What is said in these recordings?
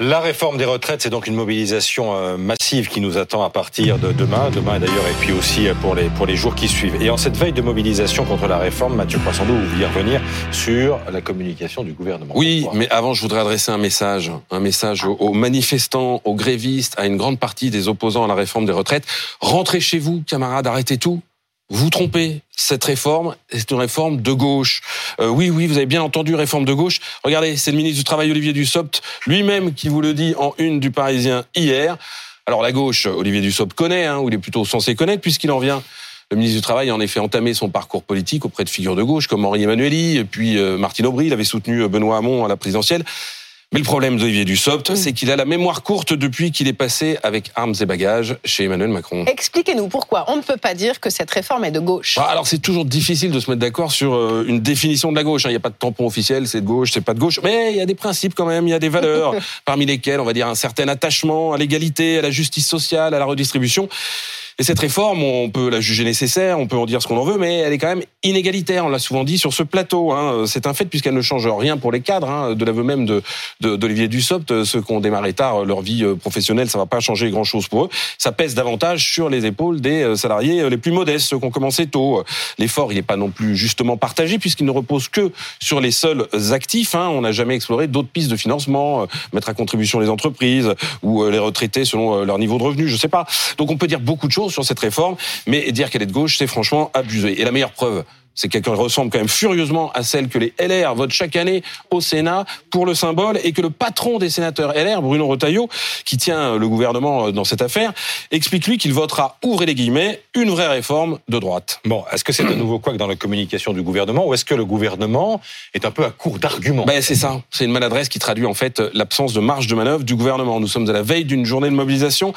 La réforme des retraites, c'est donc une mobilisation euh, massive qui nous attend à partir de demain, demain d'ailleurs, et puis aussi euh, pour les, pour les jours qui suivent. Et en cette veille de mobilisation contre la réforme, Mathieu Poissandou, vous vouliez revenir sur la communication du gouvernement. Oui, mais avant, je voudrais adresser un message, un message aux manifestants, aux grévistes, à une grande partie des opposants à la réforme des retraites. Rentrez chez vous, camarades, arrêtez tout. Vous trompez. Cette réforme, c'est une réforme de gauche. Euh, oui, oui, vous avez bien entendu, réforme de gauche. Regardez, c'est le ministre du Travail, Olivier Dussopt, lui-même qui vous le dit en une du Parisien hier. Alors la gauche, Olivier Dussopt connaît, hein, ou il est plutôt censé connaître, puisqu'il en vient. Le ministre du Travail a en effet entamé son parcours politique auprès de figures de gauche comme Henri Emmanueli, et puis euh, Martine Aubry, il avait soutenu Benoît Hamon à la présidentielle. Mais le problème d'Olivier Dussopt, c'est qu'il a la mémoire courte depuis qu'il est passé avec armes et bagages chez Emmanuel Macron. Expliquez-nous pourquoi on ne peut pas dire que cette réforme est de gauche. Ah, alors c'est toujours difficile de se mettre d'accord sur euh, une définition de la gauche. Hein. Il n'y a pas de tampon officiel, c'est de gauche, c'est pas de gauche. Mais il y a des principes quand même, il y a des valeurs, parmi lesquelles on va dire un certain attachement à l'égalité, à la justice sociale, à la redistribution. Et cette réforme, on peut la juger nécessaire, on peut en dire ce qu'on en veut, mais elle est quand même inégalitaire. On l'a souvent dit sur ce plateau. Hein. C'est un fait puisqu'elle ne change rien pour les cadres. Hein. De l'aveu même de d'Olivier Dussopt, ceux qui ont démarré tard leur vie euh, professionnelle, ça va pas changer grand chose pour eux. Ça pèse davantage sur les épaules des euh, salariés euh, les plus modestes, ceux qui ont commencé tôt. L'effort, il n'est pas non plus justement partagé puisqu'il ne repose que sur les seuls actifs. Hein. On n'a jamais exploré d'autres pistes de financement, mettre à contribution les entreprises ou les retraités selon leur niveau de revenu. Je sais pas. Donc on peut dire beaucoup de choses sur cette réforme, mais dire qu'elle est de gauche, c'est franchement abusé. Et la meilleure preuve, c'est qui ressemble quand même furieusement à celle que les LR votent chaque année au Sénat pour le symbole et que le patron des sénateurs LR, Bruno Retailleau, qui tient le gouvernement dans cette affaire, explique lui qu'il votera, ouvrez les guillemets, une vraie réforme de droite. Bon, est-ce que c'est un nouveau quoi dans la communication du gouvernement ou est-ce que le gouvernement est un peu à court d'arguments? Ben c'est ça, c'est une maladresse qui traduit en fait l'absence de marge de manœuvre du gouvernement. Nous sommes à la veille d'une journée de mobilisation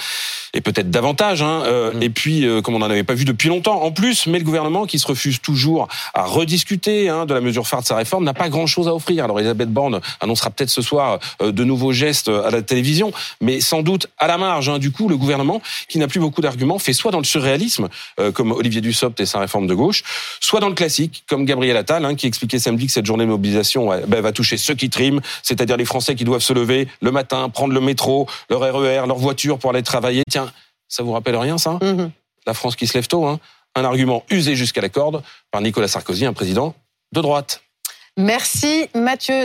et peut-être davantage. Hein, euh, mmh. Et puis, euh, comme on n'en avait pas vu depuis longtemps, en plus, mais le gouvernement qui se refuse toujours à rediscuter hein, de la mesure phare de sa réforme, n'a pas grand-chose à offrir. Alors Elisabeth Borne annoncera peut-être ce soir euh, de nouveaux gestes à la télévision, mais sans doute à la marge. Hein. Du coup, le gouvernement, qui n'a plus beaucoup d'arguments, fait soit dans le surréalisme, euh, comme Olivier Dussopt et sa réforme de gauche, soit dans le classique, comme Gabriel Attal, hein, qui expliquait samedi que cette journée de mobilisation ben, va toucher ceux qui triment, c'est-à-dire les Français qui doivent se lever le matin, prendre le métro, leur RER, leur voiture pour aller travailler. Tiens, ça vous rappelle rien, ça? Mm-hmm. La France qui se lève tôt, hein un argument usé jusqu'à la corde par Nicolas Sarkozy, un président de droite. Merci Mathieu.